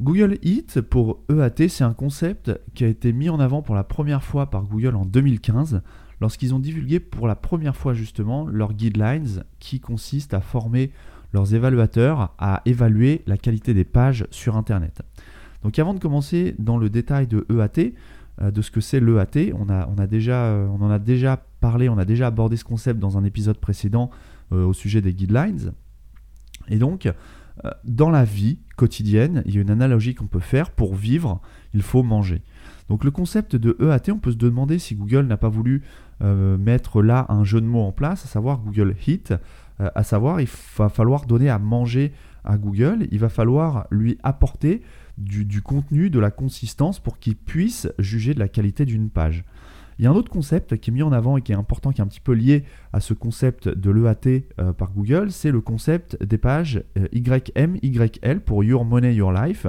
Google Eat pour EAT, c'est un concept qui a été mis en avant pour la première fois par Google en 2015 lorsqu'ils ont divulgué pour la première fois justement leurs guidelines qui consistent à former leurs évaluateurs à évaluer la qualité des pages sur Internet. Donc avant de commencer dans le détail de EAT, euh, de ce que c'est l'EAT, on, euh, on en a déjà parlé, on a déjà abordé ce concept dans un épisode précédent euh, au sujet des guidelines. Et donc, dans la vie quotidienne, il y a une analogie qu'on peut faire. Pour vivre, il faut manger. Donc le concept de EAT, on peut se demander si Google n'a pas voulu mettre là un jeu de mots en place, à savoir Google Hit, à savoir il va falloir donner à manger à Google, il va falloir lui apporter du, du contenu, de la consistance pour qu'il puisse juger de la qualité d'une page. Il y a un autre concept qui est mis en avant et qui est important, qui est un petit peu lié à ce concept de l'EAT euh, par Google, c'est le concept des pages euh, YM, YL pour Your Money, Your Life.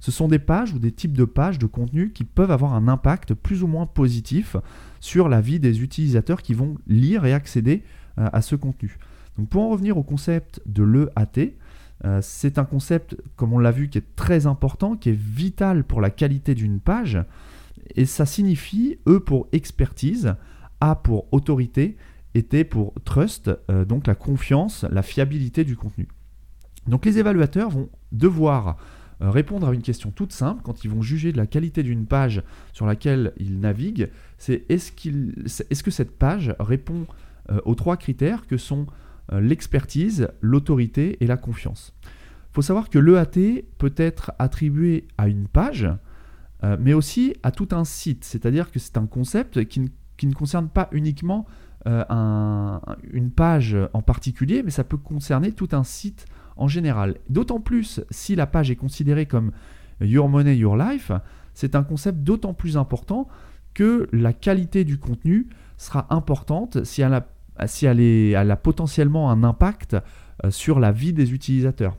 Ce sont des pages ou des types de pages de contenu qui peuvent avoir un impact plus ou moins positif sur la vie des utilisateurs qui vont lire et accéder euh, à ce contenu. Donc pour en revenir au concept de l'EAT, c'est un concept, comme on l'a vu, qui est très important, qui est vital pour la qualité d'une page et ça signifie E pour expertise, A pour autorité et T pour trust, euh, donc la confiance, la fiabilité du contenu. Donc les évaluateurs vont devoir euh, répondre à une question toute simple quand ils vont juger de la qualité d'une page sur laquelle ils naviguent, c'est est-ce, est que cette page répond euh, aux trois critères que sont l'expertise, l'autorité et la confiance? Il faut savoir que l'EAT peut être attribué à une page, euh, mais aussi à tout un site. C'est-à-dire que c'est un concept qui ne, concerne pas uniquement euh, une page en particulier, mais ça peut concerner tout un site en général. D'autant plus si la page est considérée comme Your Money, Your Life, c'est un concept d'autant plus important que la qualité du contenu sera importante si elle elle elle a potentiellement un impact euh, sur la vie des utilisateurs.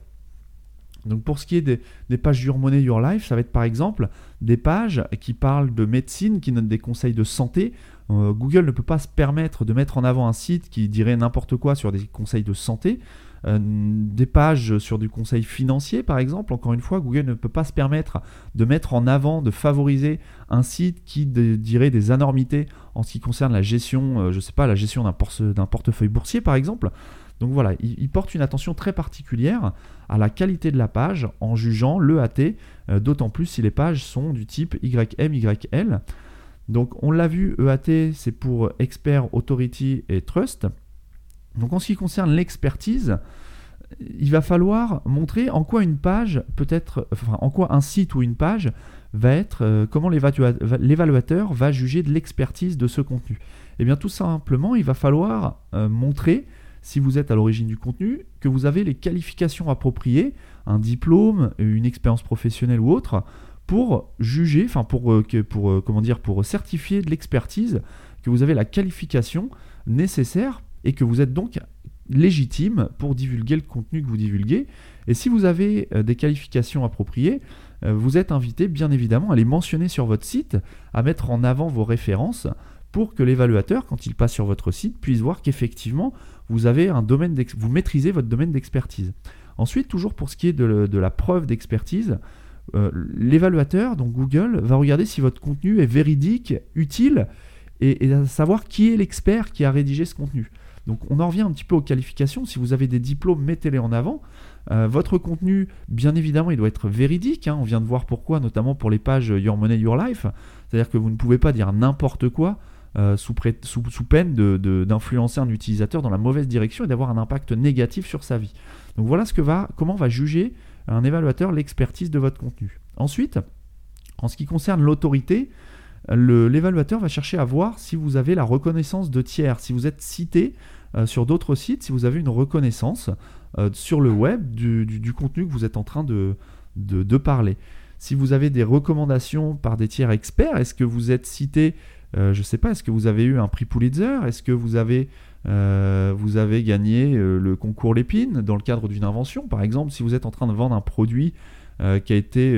Donc pour ce qui est des, pages Your Money, Your Life, ça va être par exemple des pages qui parlent de médecine, qui donnent des conseils de santé. Euh, Google ne peut pas se permettre de mettre en avant un site qui dirait n'importe quoi sur des conseils de santé. Euh, des pages sur du conseil financier par exemple, encore une fois, Google ne peut pas se permettre de mettre en avant, de favoriser un site qui dirait des anormités en ce qui concerne la gestion, euh, je sais pas, la gestion d'un portefeuille boursier par exemple. Donc voilà, il, porte une attention très particulière à la qualité de la page en jugeant l'EAT, euh, d'autant plus si les pages sont du type YM, YL. Donc on l'a vu, EAT c'est pour Expert, Authority et Trust. Donc en ce qui concerne l'expertise, il va falloir montrer en quoi une page peut être, en quoi un site ou une page va être, euh, comment l'évaluateur va juger de l'expertise de ce contenu. Eh bien tout simplement, il va falloir euh, montrer si vous êtes à l'origine du contenu, que vous avez les qualifications appropriées, un diplôme, une expérience professionnelle ou autre, pour juger, enfin pour, euh, pour, euh, comment dire, pour certifier de l'expertise, que vous avez la qualification nécessaire et que vous êtes donc légitime pour divulguer le contenu que vous divulguez. Et si vous avez euh, des qualifications appropriées, vous êtes invité bien évidemment à les mentionner sur votre site, à mettre en avant vos références pour que l'évaluateur, quand il passe sur votre site, puisse voir qu'effectivement, vous vous maîtrisez votre domaine d'expertise. Ensuite, toujours pour ce qui est de, la preuve d'expertise, euh, l'évaluateur, donc Google, va regarder si votre contenu est véridique, utile, et, savoir qui est l'expert qui a rédigé ce contenu. Donc on en revient un petit peu aux qualifications. Si vous avez des diplômes, mettez-les en avant. Euh, votre contenu, bien évidemment, il doit être véridique. Hein. On vient de voir pourquoi, notamment pour les pages Your Money, Your Life. C'est-à-dire que vous ne pouvez pas dire n'importe quoi euh, sous, peine d'influencer un utilisateur dans la mauvaise direction et d'avoir un impact négatif sur sa vie. Donc voilà ce que va, comment va juger un évaluateur l'expertise de votre contenu. Ensuite, en ce qui concerne l'autorité, l'évaluateur va chercher à voir si vous avez la reconnaissance de tiers, si vous êtes cité euh, sur d'autres sites, si vous avez une reconnaissance euh, sur le web du, contenu que vous êtes en train de, de parler. Si vous avez des recommandations par des tiers experts, est-ce que vous êtes cité, je ne sais pas, est-ce que vous avez eu un prix Pulitzer? Est-ce que vous avez, vous avez gagné le concours Lépine dans le cadre d'une invention? Par exemple, si vous êtes en train de vendre un produit qui, a été,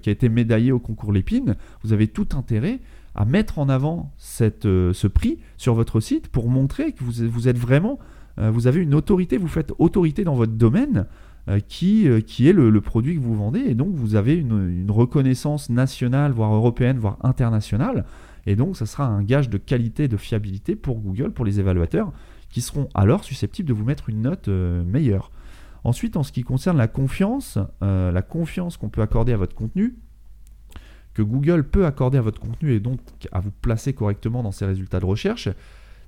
qui a été médaillé au concours Lépine, vous avez tout intérêt à mettre en avant cette, ce prix sur votre site pour montrer que vous, vous êtes vraiment euh, vous avez une autorité, vous faites autorité dans votre domaine euh, qui, euh, qui est le, produit que vous vendez, et donc vous avez une, reconnaissance nationale, voire européenne, voire internationale, et donc ça sera un gage de qualité, de fiabilité pour Google, pour les évaluateurs, qui seront alors susceptibles de vous mettre une note meilleure. Ensuite, en ce qui concerne la confiance, la confiance qu'on peut accorder à votre contenu, que Google peut accorder à votre contenu et donc à vous placer correctement dans ses résultats de recherche,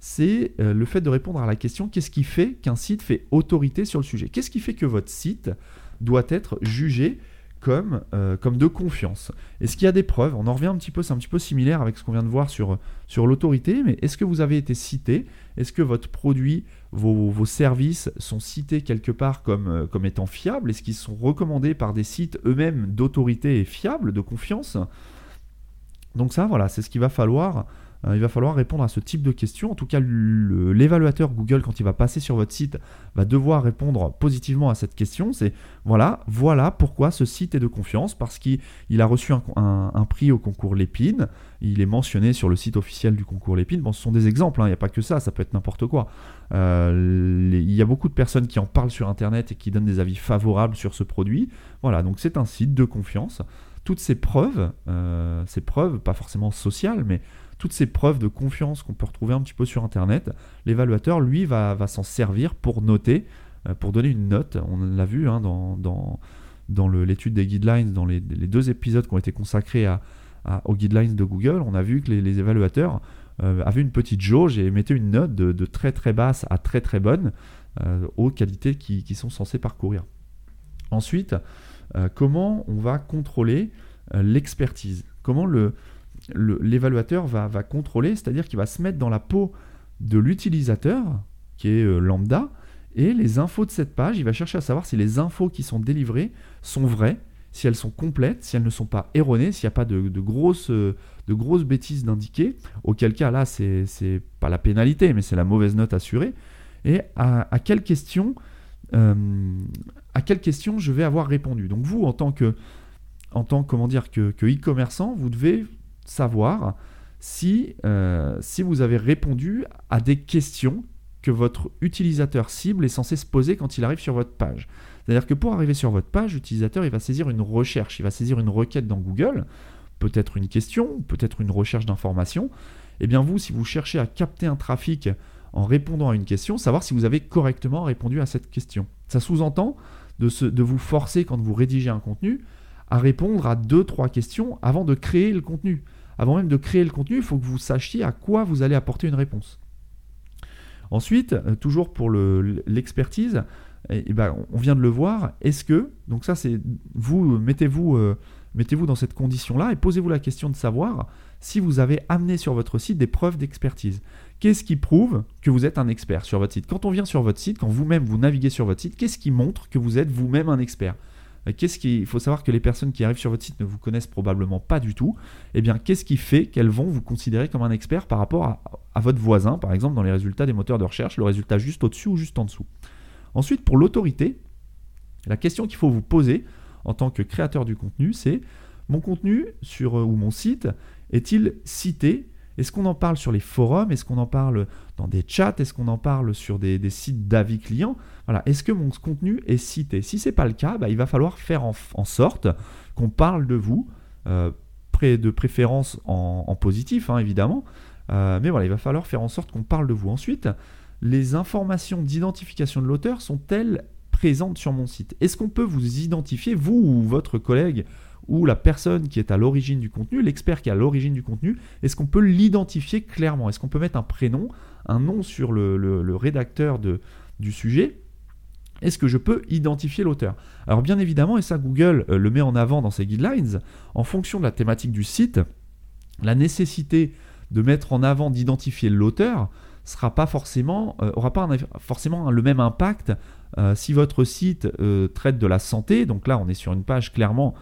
c'est euh, le fait de répondre à la question qu'est-ce qui fait qu'un site fait autorité sur le sujet? Qu'est-ce qui fait que votre site doit être jugé comme, euh, comme de confiance. Est-ce qu'il y a des preuves? On en revient un petit peu, c'est un petit peu similaire avec ce qu'on vient de voir sur, sur l'autorité, mais est-ce que vous avez été cité? Est-ce que votre produit, vos, services sont cités quelque part comme, euh, comme étant fiables? Est-ce qu'ils sont recommandés par des sites eux-mêmes d'autorité et fiables, de confiance? Donc ça, voilà, c'est ce qu'il va falloir il va falloir répondre à ce type de questions. En tout cas, l'évaluateur Google, quand il va passer sur votre site, va devoir répondre positivement à cette question. C'est voilà, voilà pourquoi ce site est de confiance, parce qu'il a reçu un, prix au concours Lépine. Il est mentionné sur le site officiel du concours Lépine. Bon, ce sont des exemples, hein, il n'y a pas que ça, ça peut être n'importe quoi. Euh, il y a beaucoup de personnes qui en parlent sur Internet et qui donnent des avis favorables sur ce produit. Voilà, donc c'est un site de confiance. Toutes ces preuves, euh, ces preuves, pas forcément sociales, mais toutes ces preuves de confiance qu'on peut retrouver un petit peu sur Internet, l'évaluateur, lui, va, s'en servir pour noter, euh, pour donner une note. On l'a vu hein, dans, l'étude des guidelines, dans les, deux épisodes qui ont été consacrés aux guidelines de Google, on a vu que les, évaluateurs euh, avaient une petite jauge et mettaient une note de, très très basse à très très bonne euh, aux qualités qui, sont censés parcourir. Ensuite, comment on va contrôler l'expertise? Comment le, l'évaluateur va, contrôler, c'est-à-dire qu'il va se mettre dans la peau de l'utilisateur, qui est euh, lambda, et les infos de cette page, il va chercher à savoir si les infos qui sont délivrées sont vraies, si elles sont complètes, si elles ne sont pas erronées, s'il n'y a pas de, grosses, de grosses bêtises d'indiquer, auquel cas là, c'est pas la pénalité, mais c'est la mauvaise note assurée. Et à, quelle question euh, à quelle question je vais avoir répondu? Donc vous, en tant que, en tant comment dire, que e-commerçant, vous devez savoir si, euh, si vous avez répondu à des questions que votre utilisateur cible est censé se poser quand il arrive sur votre page. C'est-à-dire que pour arriver sur votre page, l'utilisateur il va saisir une recherche, il va saisir une requête dans Google, peut-être une question, peut-être une recherche d'information. Et eh bien vous, si vous cherchez à capter un trafic en répondant à une question, savoir si vous avez correctement répondu à cette question. Ça sous-entend de, de vous forcer quand vous rédigez un contenu à répondre à deux, trois questions avant de créer le contenu avant même de créer le contenu, il faut que vous sachiez à quoi vous allez apporter une réponse. Ensuite, euh, toujours pour l'expertise, eh, eh ben, on vient de le voir, est-ce que, donc ça c'est, vous mettez-vous euh, mettez-vous dans cette condition-là et posez-vous la question de savoir si vous avez amené sur votre site des preuves d'expertise. Qu'est-ce qui prouve que vous êtes un expert sur votre site? Quand on vient sur votre site, quand vous-même vous naviguez sur votre site, qu'est-ce qui montre que vous êtes vous-même un expert? euh, qu'est-ce qui, il faut savoir que les personnes qui arrivent sur votre site ne vous connaissent probablement pas du tout. Eh bien, qu'est-ce qui fait qu'elles vont vous considérer comme un expert par rapport à, votre voisin, par exemple dans les résultats des moteurs de recherche, le résultat juste au-dessus ou juste en dessous? Ensuite, pour l'autorité, la question qu'il faut vous poser en tant que créateur du contenu, c'est mon contenu sur euh, ou mon site est-il cité est-ce qu'on en parle sur les forums? Est-ce qu'on en parle dans des chats? Est-ce qu'on en parle sur des, sites d'avis clients? Voilà. Est-ce que mon contenu est cité? Si ce n'est pas le cas, bah, il va falloir faire en, sorte qu'on parle de vous, euh, de préférence en, positif, hein, évidemment. Euh, mais voilà, il va falloir faire en sorte qu'on parle de vous. Ensuite, les informations d'identification de l'auteur sont-elles présentes sur mon site? Est-ce qu'on peut vous identifier, vous ou votre collègue ou la personne qui est à l'origine du contenu, l'expert qui est à l'origine du contenu, est-ce qu'on peut l'identifier clairement? Est-ce qu'on peut mettre un prénom, un nom sur le, rédacteur du sujet? Est-ce que je peux identifier l'auteur? Alors bien évidemment, et ça Google euh, le met en avant dans ses guidelines, en fonction de la thématique du site, la nécessité de mettre en avant, d'identifier l'auteur, sera pas forcément, aura pas forcément le même impact si votre site traite de la santé, donc là on est sur une page clairement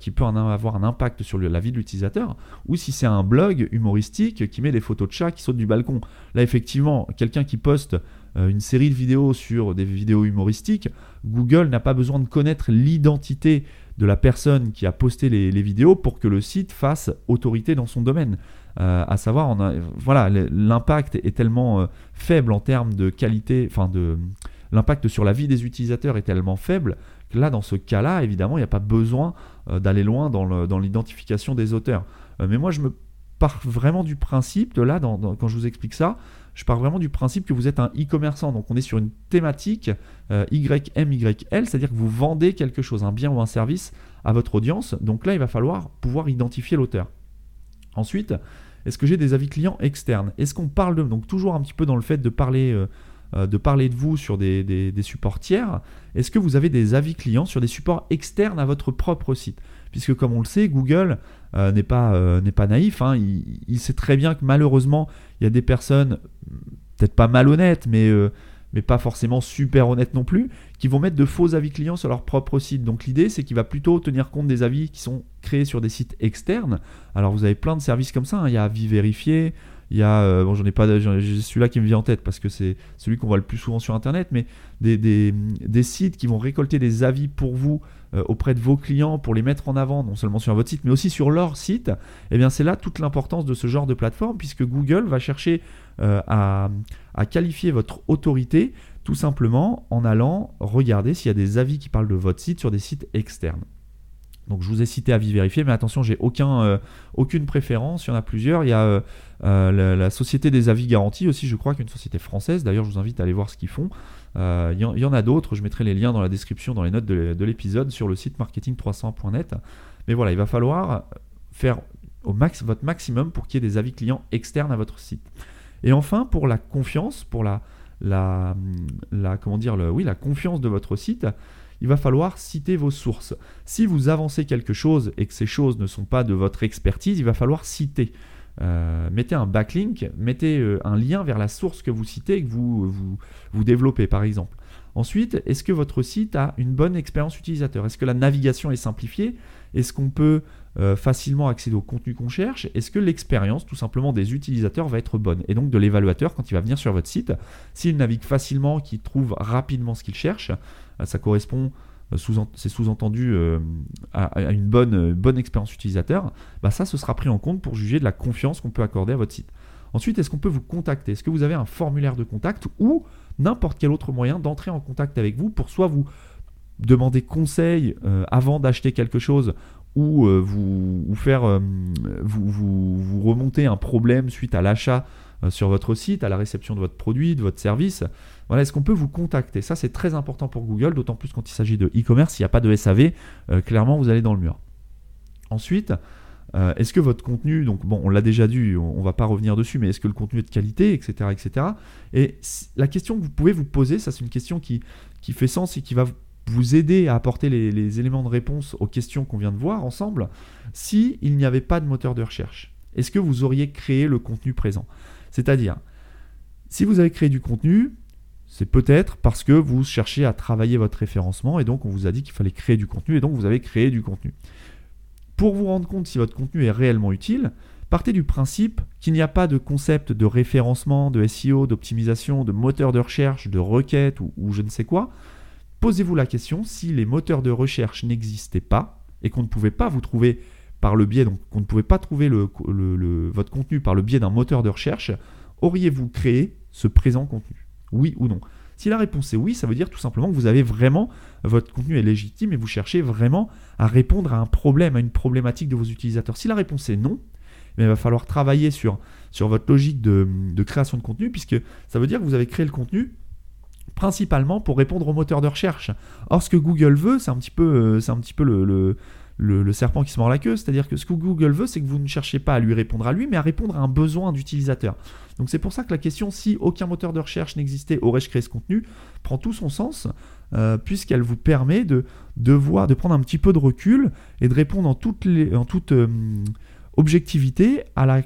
qui peut en avoir un impact sur la vie de l'utilisateur, ou si c'est un blog humoristique qui met des photos de chats qui sautent du balcon. Là effectivement, quelqu'un qui poste une série de vidéos sur des vidéos humoristiques, Google n'a pas besoin de connaître l'identité de la personne qui a posté les, vidéos pour que le site fasse autorité dans son domaine. Euh, à savoir, on a, voilà, l'impact est tellement euh, faible en termes de qualité, enfin de l'impact sur la vie des utilisateurs est tellement faible que là, dans ce cas-là, évidemment, il n'y a pas besoin euh, d'aller loin dans l'identification des auteurs. mais moi, je me pars vraiment du principe de là, quand je vous explique ça, je pars vraiment du principe que vous êtes un e-commerçant. Donc on est sur une thématique YMYL, c'est-à-dire que vous vendez quelque chose, un bien ou un service à votre audience. Donc là, il va falloir pouvoir identifier l'auteur. Ensuite, est-ce que j'ai des avis clients externes? Est-ce qu'on parle de... Donc toujours un petit peu dans le fait de parler... Euh, euh, de vous sur des, des supports tiers, est-ce que vous avez des avis clients sur des supports externes à votre propre site? Puisque comme on le sait, Google euh, n'est pas, naïf. Hein. Il, sait très bien que malheureusement, il y a des personnes, peut-être pas malhonnêtes, mais, mais pas forcément super honnêtes non plus, qui vont mettre de faux avis clients sur leur propre site. Donc l'idée, c'est qu'il va plutôt tenir compte des avis qui sont créés sur des sites externes. Alors vous avez plein de services comme ça. Hein. Il y a Avis Vérifié. Il y a, bon, j'en ai pas, celui-là qui me vient en tête parce que c'est celui qu'on voit le plus souvent sur Internet, mais des, des, sites qui vont récolter des avis pour vous euh, auprès de vos clients pour les mettre en avant, non seulement sur votre site, mais aussi sur leur site, eh bien c'est là toute l'importance de ce genre de plateforme, puisque Google va chercher euh, à, qualifier votre autorité tout simplement en allant regarder s'il y a des avis qui parlent de votre site sur des sites externes. Donc je vous ai cité avis vérifié, mais attention, j'ai aucun, euh, aucune préférence. Il y en a plusieurs. Il y a la, la, société des avis garantis aussi, je crois, qu'une société française. D'ailleurs, je vous invite à aller voir ce qu'ils font. Il euh, y, en a d'autres, je mettrai les liens dans la description, dans les notes de, l'épisode sur le site marketing300.net. Mais voilà, il va falloir faire au max, votre maximum pour qu'il y ait des avis clients externes à votre site. Et enfin, pour la confiance, pour la, la, la comment dire, le, oui, la confiance de votre site, il va falloir citer vos sources. Si vous avancez quelque chose et que ces choses ne sont pas de votre expertise, il va falloir citer. Euh, mettez un backlink, mettez euh, un lien vers la source que vous citez et que vous, vous, développez par exemple. Ensuite, est-ce que votre site a une bonne expérience utilisateur? Est-ce que la navigation est simplifiée? Est-ce qu'on peut euh, facilement accéder au contenu qu'on cherche? Est-ce que l'expérience tout simplement des utilisateurs va être bonne? Et donc de l'évaluateur quand il va venir sur votre site, s'il navigue facilement, qu'il trouve rapidement ce qu'il cherche, ça correspond euh, c'est sous-entendu euh, à, une bonne, euh, bonne expérience utilisateur, bah ça, ce sera pris en compte pour juger de la confiance qu'on peut accorder à votre site. Ensuite, est-ce qu'on peut vous contacter? Est-ce que vous avez un formulaire de contact ou n'importe quel autre moyen d'entrer en contact avec vous pour soit vous demander conseil avant d'acheter quelque chose ou vous, vous, faire vous, remonter un problème suite à l'achat sur votre site, à la réception de votre produit, de votre service? Voilà, est-ce qu'on peut vous contacter? Ça, c'est très important pour Google, d'autant plus quand il s'agit de e-commerce. S'il n'y a pas de SAV, euh, clairement, vous allez dans le mur. Ensuite, euh, est-ce que votre contenu, donc bon, on l'a déjà dit, on, ne va pas revenir dessus, mais est-ce que le contenu est de qualité, etc., etc. Et la question que vous pouvez vous poser, ça, c'est une question qui, fait sens et qui va vous aider à apporter les, les éléments de réponse aux questions qu'on vient de voir ensemble. Si il n'y avait pas de moteur de recherche, est-ce que vous auriez créé le contenu présent? C'est-à-dire, si vous avez créé du contenu, c'est peut-être parce que vous cherchez à travailler votre référencement et donc on vous a dit qu'il fallait créer du contenu et donc vous avez créé du contenu. Pour vous rendre compte si votre contenu est réellement utile, partez du principe qu'il n'y a pas de concept de référencement, de SEO, d'optimisation, de moteur de recherche, de requête ou, je ne sais quoi. Posez-vous la question si les moteurs de recherche n'existaient pas et qu'on ne pouvait pas vous trouver par le biais, donc qu'on ne pouvait pas trouver votre contenu par le biais d'un moteur de recherche, auriez-vous créé ce présent contenu? Oui ou non? Si la réponse est oui, ça veut dire tout simplement que vous avez vraiment, votre contenu est légitime et vous cherchez vraiment à répondre à un problème, à une problématique de vos utilisateurs. Si la réponse est non, eh il va falloir travailler sur, votre logique de, création de contenu, puisque ça veut dire que vous avez créé le contenu principalement pour répondre au moteur de recherche. Or, ce que Google veut, c'est un petit peu, euh, le, serpent qui se mord la queue. C'est-à-dire que ce que Google veut, c'est que vous ne cherchez pas à lui répondre à lui, mais à répondre à un besoin d'utilisateur. Donc c'est pour ça que la question si aucun moteur de recherche n'existait, aurais-je créé ce contenu, prend tout son sens, euh, puisqu'elle vous permet de, de, de prendre un petit peu de recul et de répondre en toute, euh, objectivité à la,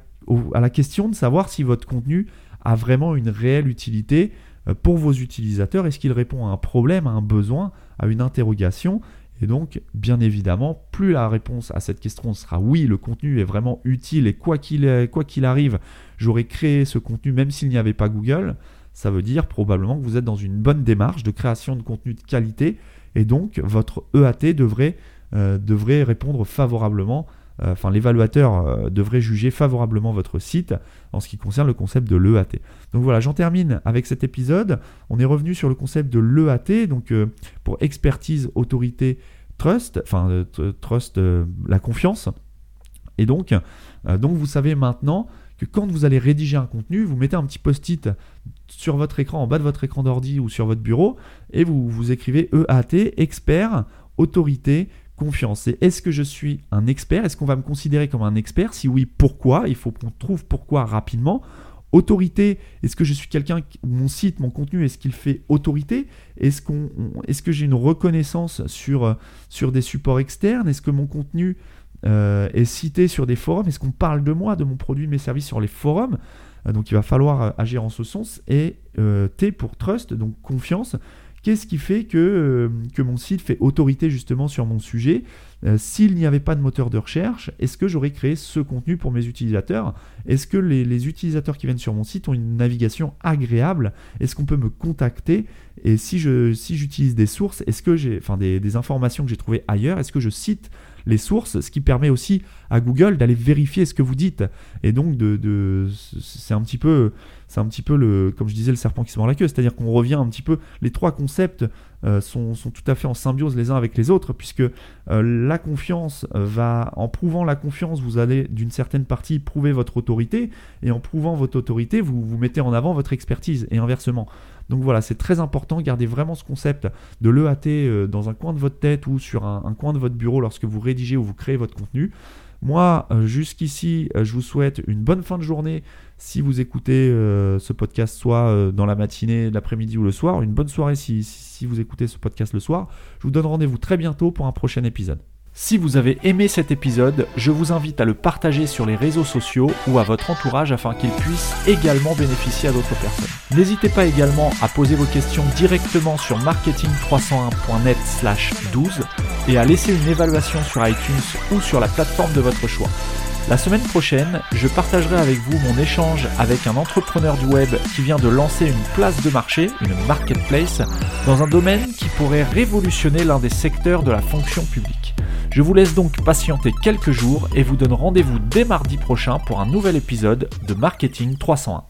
à la question de savoir si votre contenu a vraiment une réelle utilité euh, pour vos utilisateurs Est-ce qu'il répond à un problème, à un besoin, à une interrogation? Et donc, bien évidemment, plus la réponse à cette question sera oui, le contenu est vraiment utile et quoi qu'il arrive, j'aurais créé ce contenu même s'il n'y avait pas Google, ça veut dire probablement que vous êtes dans une bonne démarche de création de contenu de qualité et donc votre EAT devrait, euh, devrait répondre favorablement, enfin l'évaluateur euh, devrait juger favorablement votre site en ce qui concerne le concept de l'EAT. Donc voilà, j'en termine avec cet épisode. On est revenu sur le concept de l'EAT, donc pour expertise, autorité, trust, enfin trust, la confiance. Et donc, donc vous savez maintenant que quand vous allez rédiger un contenu, vous mettez un petit post-it sur votre écran, en bas de votre écran d'ordi ou sur votre bureau, et vous, vous écrivez EAT, expert, autorité, confiance. Et est-ce que je suis un expert? Est-ce qu'on va me considérer comme un expert? Si oui, pourquoi? Il faut qu'on trouve pourquoi rapidement. Autorité, est-ce que je suis quelqu'un, mon site, mon contenu, est-ce qu'il fait autorité? Est-ce que j'ai une reconnaissance sur, sur des supports externes? Est-ce que mon contenu euh, est cité sur des forums? Est-ce qu'on parle de moi, de mon produit, de mes services sur les forums? Euh, Donc il va falloir euh, agir en ce sens. Et T pour trust, donc confiance. Qu'est-ce qui fait que, que mon site fait autorité justement sur mon sujet? S'il n'y avait pas de moteur de recherche, est-ce que j'aurais créé ce contenu pour mes utilisateurs? Est-ce que les, utilisateurs qui viennent sur mon site ont une navigation agréable? Est-ce qu'on peut me contacter? Et si j'utilise des sources, est-ce que j'ai, enfin des, des informations que j'ai trouvées ailleurs, est-ce que je cite les sources, ce qui permet aussi à Google d'aller vérifier ce que vous dites. Et donc, de, c'est un petit peu, c'est un petit peu le, comme je disais, le serpent qui se mord la queue. C'est-à-dire qu'on revient un petit peu. Les trois concepts euh, sont, tout à fait en symbiose les uns avec les autres, puisque euh, la confiance va, en prouvant la confiance, vous allez d'une certaine partie prouver votre autorité, et en prouvant votre autorité, vous, vous mettez en avant votre expertise, et inversement. Donc voilà, c'est très important, gardez vraiment ce concept de l'EAT euh, dans un coin de votre tête ou sur un, coin de votre bureau lorsque vous rédigez ou vous créez votre contenu. Moi, euh, jusqu'ici, euh, je vous souhaite une bonne fin de journée si vous écoutez ce podcast soit dans la matinée, l'après-midi ou le soir. Une bonne soirée si vous écoutez ce podcast le soir. Je vous donne rendez-vous très bientôt pour un prochain épisode. Si vous avez aimé cet épisode, je vous invite à le partager sur les réseaux sociaux ou à votre entourage afin qu'il puisse également bénéficier à d'autres personnes. N'hésitez pas également à poser vos questions directement sur marketing301.net 12 et à laisser une évaluation sur iTunes ou sur la plateforme de votre choix. La semaine prochaine, je partagerai avec vous mon échange avec un entrepreneur du web qui vient de lancer une place de marché, une marketplace, dans un domaine qui pourrait révolutionner l'un des secteurs de la fonction publique. Je vous laisse donc patienter quelques jours et vous donne rendez-vous dès mardi prochain pour un nouvel épisode de Marketing 301.